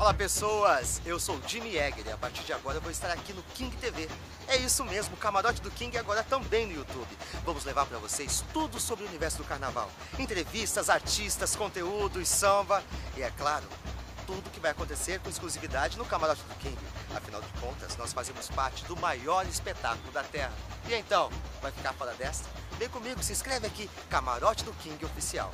Olá pessoas, eu sou o Jimmy Egger e a partir de agora eu vou estar aqui no King TV. É isso mesmo, o camarote do King agora também no YouTube. Vamos levar para vocês tudo sobre o universo do carnaval. Entrevistas, artistas, conteúdos, samba e é claro, tudo que vai acontecer com exclusividade no camarote do King. Afinal de contas, nós fazemos parte do maior espetáculo da Terra. E então, vai ficar fora desta? Vem comigo, se inscreve aqui, Camarote do King Oficial.